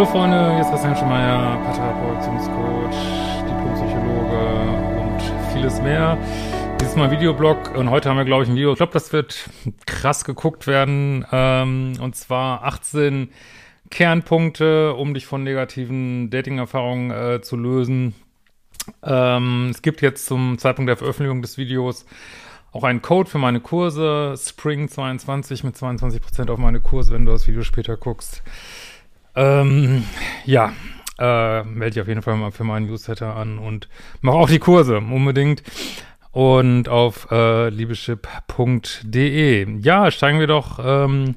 Hallo Freunde, hier ist Christian Schemeier, Paartherapeut, Beziehungscoach, Diplompsychologe und vieles mehr. Dieses Mal Videoblog und heute haben wir, glaube ich, ein Video. Ich glaube, das wird krass geguckt werden. Ähm, und zwar 18 Kernpunkte, um dich von negativen Dating-Erfahrungen äh, zu lösen. Ähm, es gibt jetzt zum Zeitpunkt der Veröffentlichung des Videos auch einen Code für meine Kurse, Spring22 mit 22% auf meine Kurse, wenn du das Video später guckst. Ähm, ja, äh, melde dich auf jeden Fall mal für meinen Newsletter an und mach auch die Kurse unbedingt. Und auf äh, liebeschip.de. Ja, steigen wir doch ähm,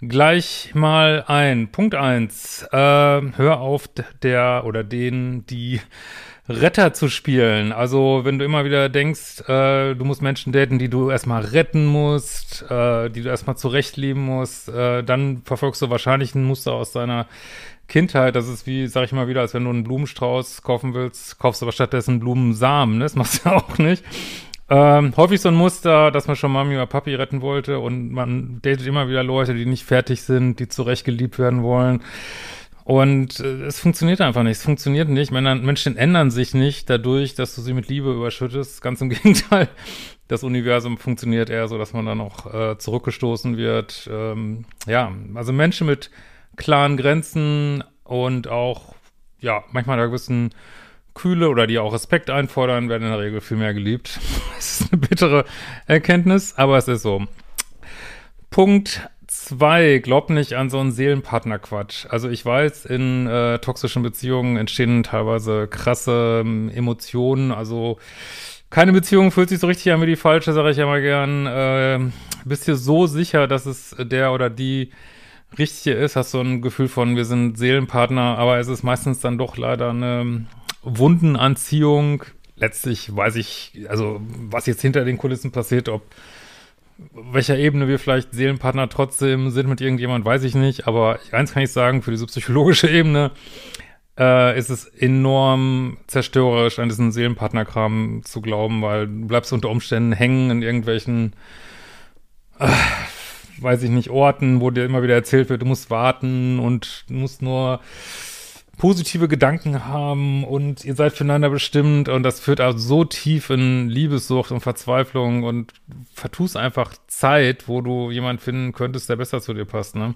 gleich mal ein. Punkt eins: Äh, hör auf der oder den, die Retter zu spielen. Also wenn du immer wieder denkst, äh, du musst Menschen daten, die du erstmal retten musst, äh, die du erstmal zurechtleben musst, äh, dann verfolgst du wahrscheinlich ein Muster aus deiner Kindheit. Das ist wie, sag ich mal wieder, als wenn du einen Blumenstrauß kaufen willst, kaufst du aber stattdessen Blumensamen. Ne? Das machst du auch nicht. Ähm, häufig so ein Muster, dass man schon Mami oder Papi retten wollte und man datet immer wieder Leute, die nicht fertig sind, die zurechtgeliebt werden wollen. Und äh, es funktioniert einfach nicht. Es funktioniert nicht. Menschen ändern sich nicht dadurch, dass du sie mit Liebe überschüttest. Ganz im Gegenteil. Das Universum funktioniert eher so, dass man dann auch äh, zurückgestoßen wird. Ähm, ja, also Menschen mit klaren Grenzen und auch, ja, manchmal da gewissen Kühle oder die auch Respekt einfordern, werden in der Regel viel mehr geliebt. Das ist eine bittere Erkenntnis, aber es ist so. Punkt zwei, glaub nicht an so einen Seelenpartner-Quatsch. Also ich weiß, in äh, toxischen Beziehungen entstehen teilweise krasse ähm, Emotionen. Also keine Beziehung fühlt sich so richtig an wie die falsche, sage ich mal gern. Äh, bist dir so sicher, dass es der oder die richtige ist, hast du ein Gefühl von, wir sind Seelenpartner, aber es ist meistens dann doch leider eine Wundenanziehung. Letztlich weiß ich, also was jetzt hinter den Kulissen passiert, ob welcher Ebene wir vielleicht Seelenpartner trotzdem sind mit irgendjemand, weiß ich nicht. Aber eins kann ich sagen, für diese psychologische Ebene äh, ist es enorm zerstörerisch, an diesen Seelenpartnerkram zu glauben, weil du bleibst unter Umständen hängen in irgendwelchen, äh, weiß ich nicht, Orten, wo dir immer wieder erzählt wird, du musst warten und musst nur positive Gedanken haben und ihr seid füreinander bestimmt und das führt auch so tief in Liebessucht und Verzweiflung und vertust einfach Zeit, wo du jemanden finden könntest, der besser zu dir passt, ne?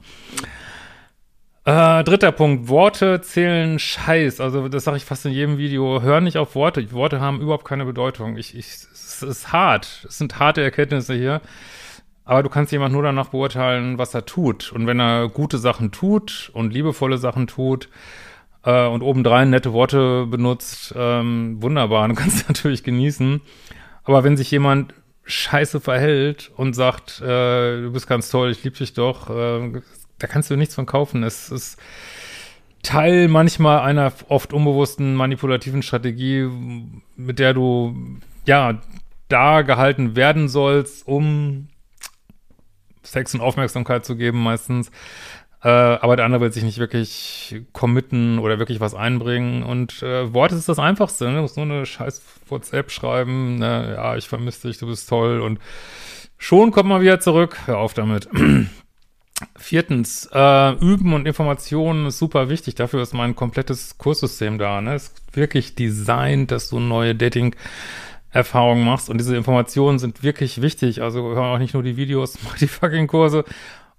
Äh, dritter Punkt, Worte zählen Scheiß. Also das sage ich fast in jedem Video. Hör nicht auf Worte. Worte haben überhaupt keine Bedeutung. Ich, ich, es ist hart. Es sind harte Erkenntnisse hier. Aber du kannst jemand nur danach beurteilen, was er tut. Und wenn er gute Sachen tut und liebevolle Sachen tut, äh, und obendrein nette Worte benutzt, ähm, wunderbar, du kannst natürlich genießen. Aber wenn sich jemand scheiße verhält und sagt, äh, du bist ganz toll, ich liebe dich doch, äh, da kannst du nichts von kaufen. Es ist Teil manchmal einer oft unbewussten manipulativen Strategie, mit der du ja da gehalten werden sollst, um Sex und Aufmerksamkeit zu geben meistens. Äh, aber der andere will sich nicht wirklich committen oder wirklich was einbringen. Und äh, Worte ist das Einfachste. Ne? Du musst nur eine scheiß WhatsApp schreiben. Ne? Ja, ich vermisse dich, du bist toll. Und schon kommt man wieder zurück. Hör auf damit. Viertens, äh, Üben und Informationen ist super wichtig. Dafür ist mein komplettes Kurssystem da. Ne? Es ist wirklich designt, dass du neue Dating- Erfahrungen machst und diese Informationen sind wirklich wichtig. Also hör auch nicht nur die Videos, mach die fucking Kurse,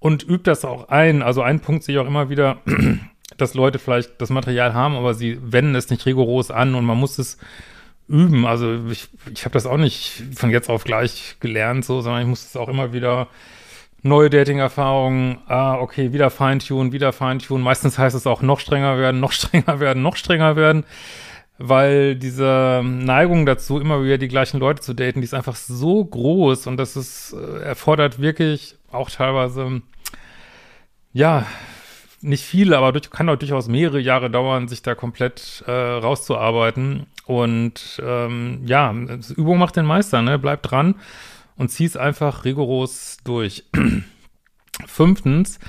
und übt das auch ein. Also ein Punkt sehe ich auch immer wieder, dass Leute vielleicht das Material haben, aber sie wenden es nicht rigoros an und man muss es üben. Also ich, ich habe das auch nicht von jetzt auf gleich gelernt, so, sondern ich muss es auch immer wieder neue Dating-Erfahrungen, ah, okay, wieder Feintunen, wieder Feintunen. Meistens heißt es auch noch strenger werden, noch strenger werden, noch strenger werden, weil diese Neigung dazu, immer wieder die gleichen Leute zu daten, die ist einfach so groß und das ist, äh, erfordert wirklich auch teilweise, ja, nicht viele, aber durch, kann auch durchaus mehrere Jahre dauern, sich da komplett äh, rauszuarbeiten. Und ähm, ja, Übung macht den Meister, ne? Bleib dran und zieh es einfach rigoros durch. Fünftens,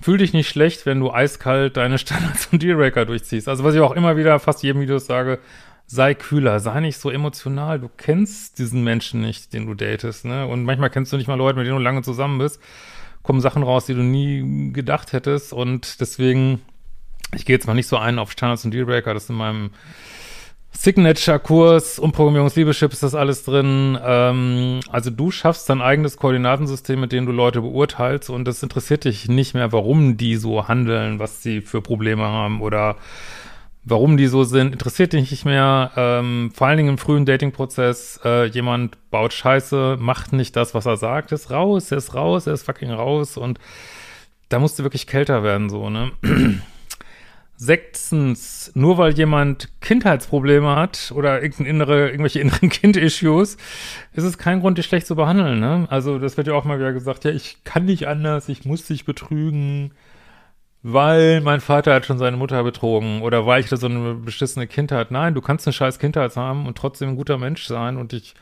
fühl dich nicht schlecht, wenn du eiskalt deine Standards und Dealbreaker durchziehst. Also was ich auch immer wieder fast jedem Video sage, sei kühler, sei nicht so emotional. Du kennst diesen Menschen nicht, den du datest, ne? Und manchmal kennst du nicht mal Leute, mit denen du lange zusammen bist. Kommen Sachen raus, die du nie gedacht hättest. Und deswegen, ich gehe jetzt mal nicht so ein auf Standards und Dealbreaker, das ist in meinem Signature-Kurs, Umprogrammierungs-Leadership ist das alles drin. Ähm, also du schaffst dein eigenes Koordinatensystem, mit dem du Leute beurteilst und das interessiert dich nicht mehr, warum die so handeln, was sie für Probleme haben oder warum die so sind, interessiert dich nicht mehr. Ähm, vor allen Dingen im frühen Dating-Prozess, äh, jemand baut Scheiße, macht nicht das, was er sagt, ist raus, er ist raus, er ist fucking raus und da musst du wirklich kälter werden, so, ne? Sechstens, nur weil jemand Kindheitsprobleme hat oder innere, irgendwelche inneren Kind-Issues, ist es kein Grund, dich schlecht zu behandeln. Ne? Also das wird ja auch mal wieder gesagt, ja, ich kann nicht anders, ich muss dich betrügen, weil mein Vater hat schon seine Mutter betrogen oder weil ich da so eine beschissene Kindheit. Nein, du kannst eine scheiß Kindheit haben und trotzdem ein guter Mensch sein und dich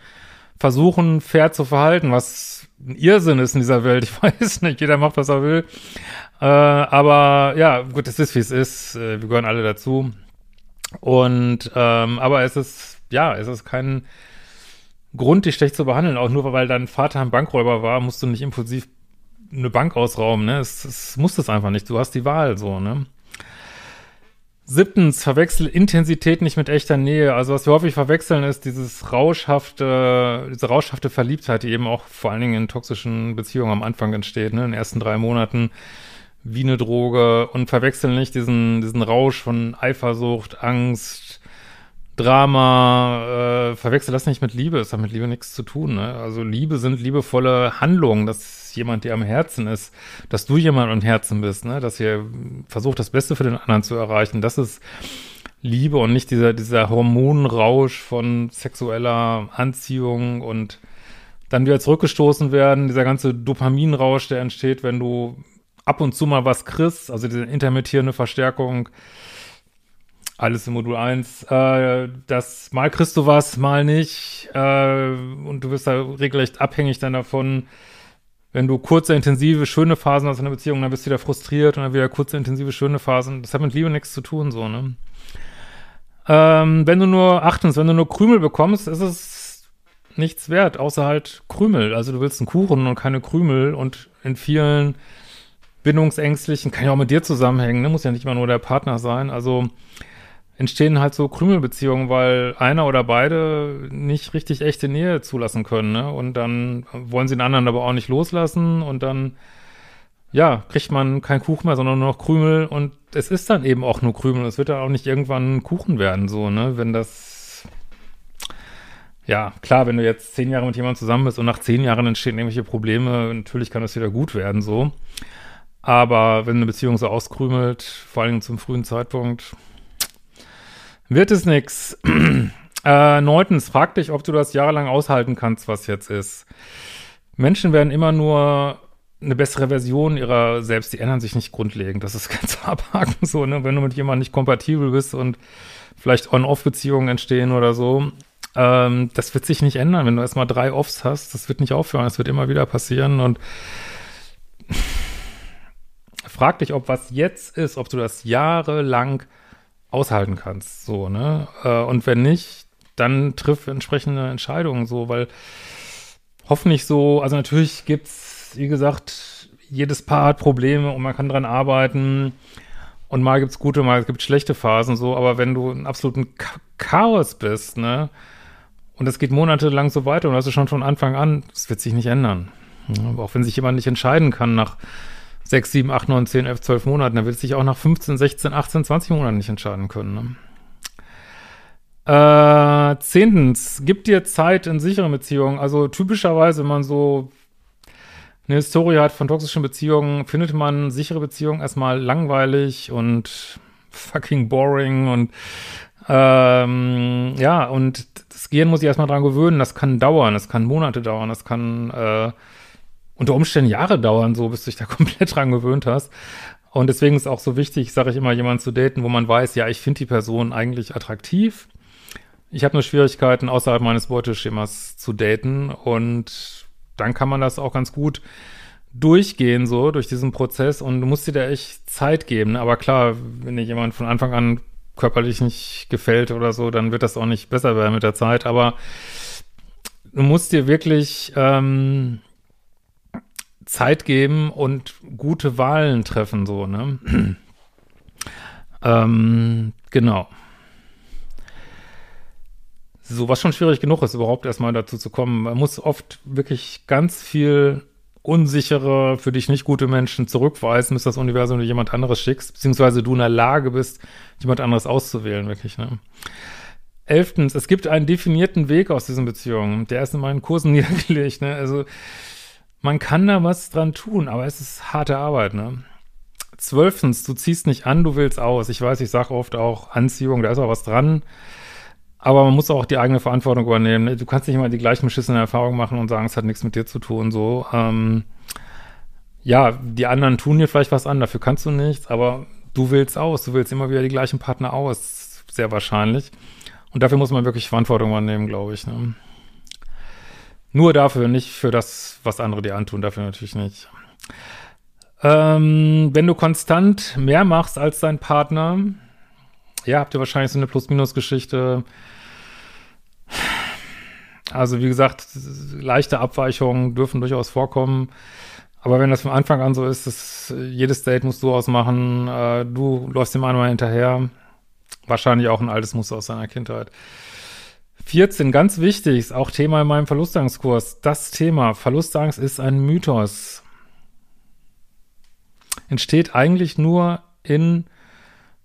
versuchen, fair zu verhalten, was ein Irrsinn ist in dieser Welt. Ich weiß nicht, jeder macht, was er will. Äh, aber ja, gut, es ist, wie es ist. Äh, wir gehören alle dazu. Und, ähm, aber es ist, ja, es ist kein Grund, dich schlecht zu behandeln. Auch nur, weil dein Vater ein Bankräuber war, musst du nicht impulsiv eine Bank ausrauben, ne? Es, es muss das einfach nicht. Du hast die Wahl, so, ne? Siebtens, verwechsel Intensität nicht mit echter Nähe. Also was wir häufig verwechseln, ist dieses rauschhafte, diese rauschhafte Verliebtheit, die eben auch vor allen Dingen in toxischen Beziehungen am Anfang entsteht, ne? in den ersten drei Monaten wie eine Droge und verwechseln nicht diesen, diesen Rausch von Eifersucht, Angst, Drama, äh, verwechsel das nicht mit Liebe. Es hat mit Liebe nichts zu tun. Ne? Also Liebe sind liebevolle Handlungen, dass jemand dir am Herzen ist, dass du jemand am Herzen bist, ne? dass ihr versucht, das Beste für den anderen zu erreichen. Das ist Liebe und nicht dieser, dieser Hormonrausch von sexueller Anziehung und dann wieder zurückgestoßen werden, dieser ganze Dopaminrausch, der entsteht, wenn du ab und zu mal was kriegst, also diese intermittierende Verstärkung, alles im Modul 1, äh, das mal kriegst du was, mal nicht, äh, und du bist da regelrecht abhängig dann davon, wenn du kurze, intensive, schöne Phasen hast in einer Beziehung, dann bist du wieder frustriert und dann wieder kurze, intensive, schöne Phasen. Das hat mit Liebe nichts zu tun, so, ne? Ähm, wenn du nur, achtens, wenn du nur Krümel bekommst, ist es nichts wert, außer halt Krümel. Also du willst einen Kuchen und keine Krümel und in vielen Bindungsängstlichen, kann ja auch mit dir zusammenhängen, ne? muss ja nicht immer nur der Partner sein. Also entstehen halt so Krümelbeziehungen, weil einer oder beide nicht richtig echte Nähe zulassen können, ne? Und dann wollen sie den anderen aber auch nicht loslassen und dann, ja, kriegt man kein Kuchen mehr, sondern nur noch Krümel und es ist dann eben auch nur Krümel. Es wird dann auch nicht irgendwann Kuchen werden, so, ne? Wenn das, ja, klar, wenn du jetzt zehn Jahre mit jemandem zusammen bist und nach zehn Jahren entstehen irgendwelche Probleme, natürlich kann das wieder gut werden, so. Aber wenn eine Beziehung so auskrümelt, vor allem zum frühen Zeitpunkt, wird es nix. äh, neuntens, frag dich, ob du das jahrelang aushalten kannst, was jetzt ist. Menschen werden immer nur eine bessere Version ihrer selbst, die ändern sich nicht grundlegend. Das ist ganz abhaken so, ne? Wenn du mit jemandem nicht kompatibel bist und vielleicht On-Off-Beziehungen entstehen oder so, ähm, das wird sich nicht ändern. Wenn du erstmal drei Offs hast, das wird nicht aufhören, das wird immer wieder passieren und frag dich, ob was jetzt ist, ob du das jahrelang aushalten kannst, so, ne? Äh, und wenn nicht, dann triff entsprechende Entscheidungen, so, weil hoffentlich so, also natürlich gibt's, wie gesagt, jedes Paar hat Probleme und man kann dran arbeiten und mal gibt's gute, mal gibt's schlechte Phasen, so, aber wenn du in absoluten Chaos bist, ne? Und es geht monatelang so weiter und hast du schon von Anfang an, das wird sich nicht ändern. Auch wenn sich jemand nicht entscheiden kann nach sechs, sieben, acht, neun, zehn, elf, zwölf Monaten. dann wird sich auch nach 15, 16, 18, 20 Monaten nicht entscheiden können. Ne? Äh, zehntens, gib dir Zeit in sicheren Beziehungen. Also typischerweise, wenn man so eine Historie hat von toxischen Beziehungen, findet man sichere Beziehungen erstmal langweilig und fucking boring und ähm, ja, und das Gehirn muss sich erstmal dran gewöhnen. Das kann dauern, das kann Monate dauern, das kann äh, unter Umständen Jahre dauern, so bis du dich da komplett dran gewöhnt hast. Und deswegen ist auch so wichtig, sage ich immer, jemanden zu daten, wo man weiß, ja, ich finde die Person eigentlich attraktiv. Ich habe nur Schwierigkeiten, außerhalb meines Beuteschemas zu daten. Und dann kann man das auch ganz gut durchgehen, so durch diesen Prozess. Und du musst dir da echt Zeit geben. Aber klar, wenn dir jemand von Anfang an körperlich nicht gefällt oder so, dann wird das auch nicht besser werden mit der Zeit. Aber du musst dir wirklich ähm, Zeit geben und gute Wahlen treffen, so, ne? ähm, genau. So, was schon schwierig genug ist, überhaupt erstmal dazu zu kommen. Man muss oft wirklich ganz viel unsichere, für dich nicht gute Menschen zurückweisen, bis das Universum dir jemand anderes schickst, beziehungsweise du in der Lage bist, jemand anderes auszuwählen, wirklich, ne? Elftens, es gibt einen definierten Weg aus diesen Beziehungen. Der ist in meinen Kursen niedergelegt, ne? Also, man kann da was dran tun, aber es ist harte Arbeit, ne? Zwölftens, du ziehst nicht an, du willst aus. Ich weiß, ich sage oft auch Anziehung, da ist auch was dran. Aber man muss auch die eigene Verantwortung übernehmen. Ne? Du kannst nicht immer die gleichen beschissenen Erfahrungen machen und sagen, es hat nichts mit dir zu tun. So, ähm, ja, die anderen tun dir vielleicht was an, dafür kannst du nichts, aber du willst aus. Du willst immer wieder die gleichen Partner aus, sehr wahrscheinlich. Und dafür muss man wirklich Verantwortung übernehmen, glaube ich. Ne? Nur dafür, nicht für das, was andere dir antun, dafür natürlich nicht. Ähm, wenn du konstant mehr machst als dein Partner, ja, habt ihr wahrscheinlich so eine Plus-Minus-Geschichte. Also, wie gesagt, leichte Abweichungen dürfen durchaus vorkommen. Aber wenn das von Anfang an so ist, dass jedes Date musst du ausmachen, äh, du läufst dem einmal hinterher, wahrscheinlich auch ein altes Muster aus deiner Kindheit. 14, ganz wichtig, ist auch Thema in meinem Verlustangskurs. Das Thema Verlustangst ist ein Mythos. Entsteht eigentlich nur in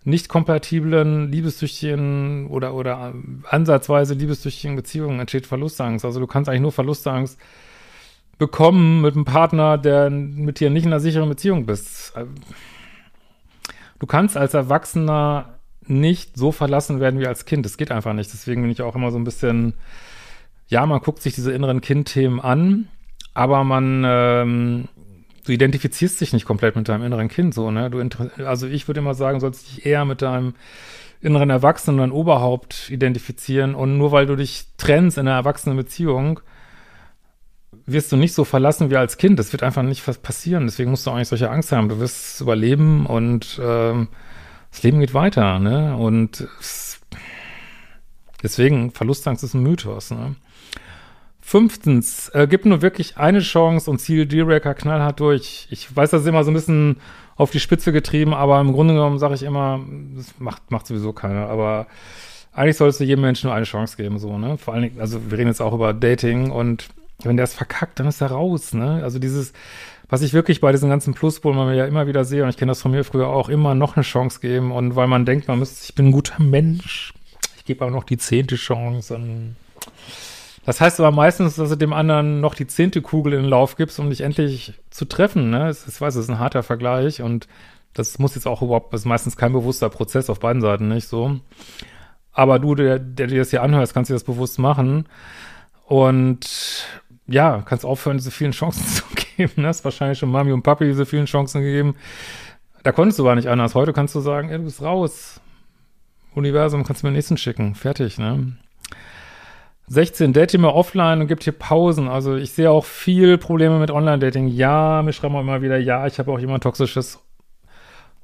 nicht kompatiblen, liebessüchtigen oder, oder ansatzweise liebessüchtigen Beziehungen entsteht Verlustangst. Also du kannst eigentlich nur Verlustangst bekommen mit einem Partner, der mit dir nicht in einer sicheren Beziehung bist. Du kannst als Erwachsener nicht so verlassen werden wie als Kind. Das geht einfach nicht. Deswegen bin ich auch immer so ein bisschen, ja, man guckt sich diese inneren Kindthemen an, aber man, ähm, du identifizierst dich nicht komplett mit deinem inneren Kind so, ne? Du also ich würde immer sagen, sollst dich eher mit deinem inneren Erwachsenen und Oberhaupt identifizieren und nur weil du dich trennst in einer erwachsenen Beziehung, wirst du nicht so verlassen wie als Kind. Das wird einfach nicht passieren. Deswegen musst du auch nicht solche Angst haben. Du wirst überleben und ähm, das Leben geht weiter, ne? Und deswegen, Verlustangst ist ein Mythos, ne? Fünftens, äh, gib nur wirklich eine Chance und ziel D-Racker knallhart durch. Ich weiß, das ist immer so ein bisschen auf die Spitze getrieben, aber im Grunde genommen sage ich immer, das macht, macht sowieso keiner, aber eigentlich solltest du jedem Menschen nur eine Chance geben, so, ne? Vor allen Dingen, also wir reden jetzt auch über Dating und wenn der es verkackt, dann ist er raus, ne? Also dieses, was ich wirklich bei diesen ganzen Pluspolen ja immer wieder sehe, und ich kenne das von mir früher auch, immer noch eine Chance geben. Und weil man denkt, man müsste, ich bin ein guter Mensch, ich gebe auch noch die zehnte Chance. Und das heißt aber meistens, dass du dem anderen noch die zehnte Kugel in den Lauf gibst, um dich endlich zu treffen. Ne? Ich weiß, es ist ein harter Vergleich und das muss jetzt auch überhaupt, das ist meistens kein bewusster Prozess auf beiden Seiten, nicht so. Aber du, der, der dir das hier anhörst, kannst dir das bewusst machen. Und ja, kannst aufhören, diese vielen Chancen zu geben. Ne? Hast wahrscheinlich schon Mami und Papi diese vielen Chancen gegeben. Da konntest du aber nicht anders. Heute kannst du sagen, ey, du bist raus. Universum, kannst du mir den nächsten schicken. Fertig, ne? 16, date immer offline und gibt hier Pausen. Also ich sehe auch viel Probleme mit Online-Dating. Ja, mir schreiben auch immer wieder, ja, ich habe auch jemand Toxisches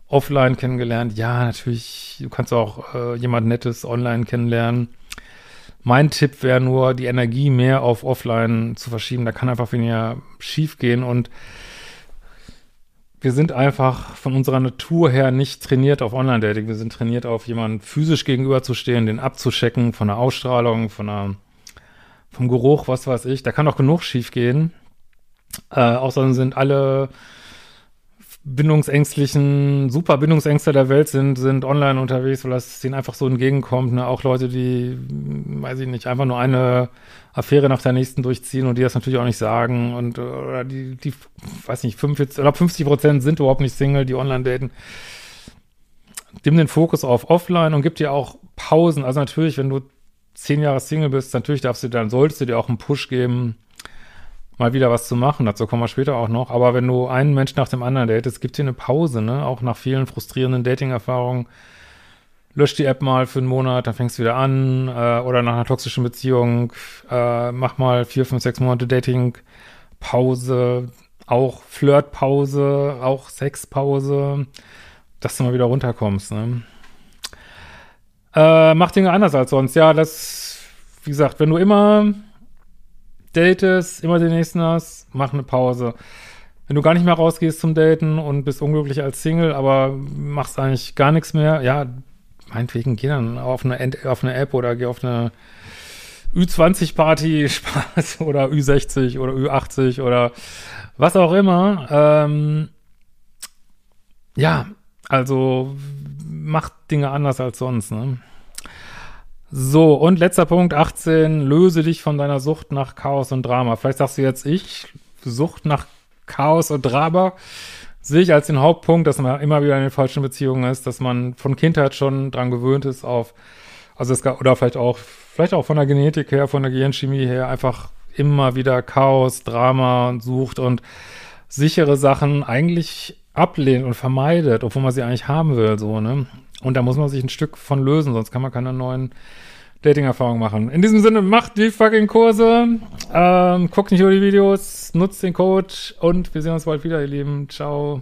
offline kennengelernt. Ja, natürlich, du kannst auch äh, jemand Nettes online kennenlernen. Mein Tipp wäre nur, die Energie mehr auf Offline zu verschieben. Da kann einfach weniger schief gehen und wir sind einfach von unserer Natur her nicht trainiert auf Online-Dating. Wir sind trainiert auf jemanden physisch gegenüberzustehen, den abzuschecken von der Ausstrahlung, von der, vom Geruch, was weiß ich. Da kann auch genug schief gehen. Äh, außerdem sind alle bindungsängstlichen, super Bindungsängste der Welt sind, sind online unterwegs, weil das denen einfach so entgegenkommt. Ne? Auch Leute, die, weiß ich nicht, einfach nur eine Affäre nach der nächsten durchziehen und die das natürlich auch nicht sagen und oder die, die weiß nicht, 45 oder 50 Prozent sind überhaupt nicht Single, die online daten. Nimm den Fokus auf offline und gib dir auch Pausen. Also natürlich, wenn du zehn Jahre Single bist, natürlich darfst du dann, solltest du dir auch einen Push geben, mal wieder was zu machen. Dazu kommen wir später auch noch. Aber wenn du einen Menschen nach dem anderen datest, gibt dir eine Pause, ne? Auch nach vielen frustrierenden Dating-Erfahrungen. Lösch die App mal für einen Monat, dann fängst du wieder an. Äh, oder nach einer toxischen Beziehung, äh, mach mal vier, fünf, sechs Monate Dating-Pause, auch Flirtpause, auch Sexpause, dass du mal wieder runterkommst, ne? Äh, mach Dinge anders als sonst. Ja, das, wie gesagt, wenn du immer datest, immer den nächsten hast, mach eine Pause. Wenn du gar nicht mehr rausgehst zum Daten und bist unglücklich als Single, aber machst eigentlich gar nichts mehr, ja, meinetwegen geh dann auf eine, auf eine App oder geh auf eine Ü20-Party, Spaß, oder Ü60 oder Ü80 oder was auch immer. Ähm, ja, also macht Dinge anders als sonst, ne? So, und letzter Punkt, 18, löse dich von deiner Sucht nach Chaos und Drama. Vielleicht sagst du jetzt, ich, Sucht nach Chaos und Drama, sehe ich als den Hauptpunkt, dass man immer wieder in den falschen Beziehungen ist, dass man von Kindheit schon dran gewöhnt ist auf, also es gab, oder vielleicht auch, vielleicht auch von der Genetik her, von der Gehirnchemie her, einfach immer wieder Chaos, Drama sucht und sichere Sachen eigentlich ablehnt und vermeidet, obwohl man sie eigentlich haben will, so, ne? Und da muss man sich ein Stück von lösen, sonst kann man keine neuen Dating-Erfahrungen machen. In diesem Sinne, macht die fucking Kurse, ähm, guckt nicht nur die Videos, nutzt den Code und wir sehen uns bald wieder, ihr Lieben. Ciao.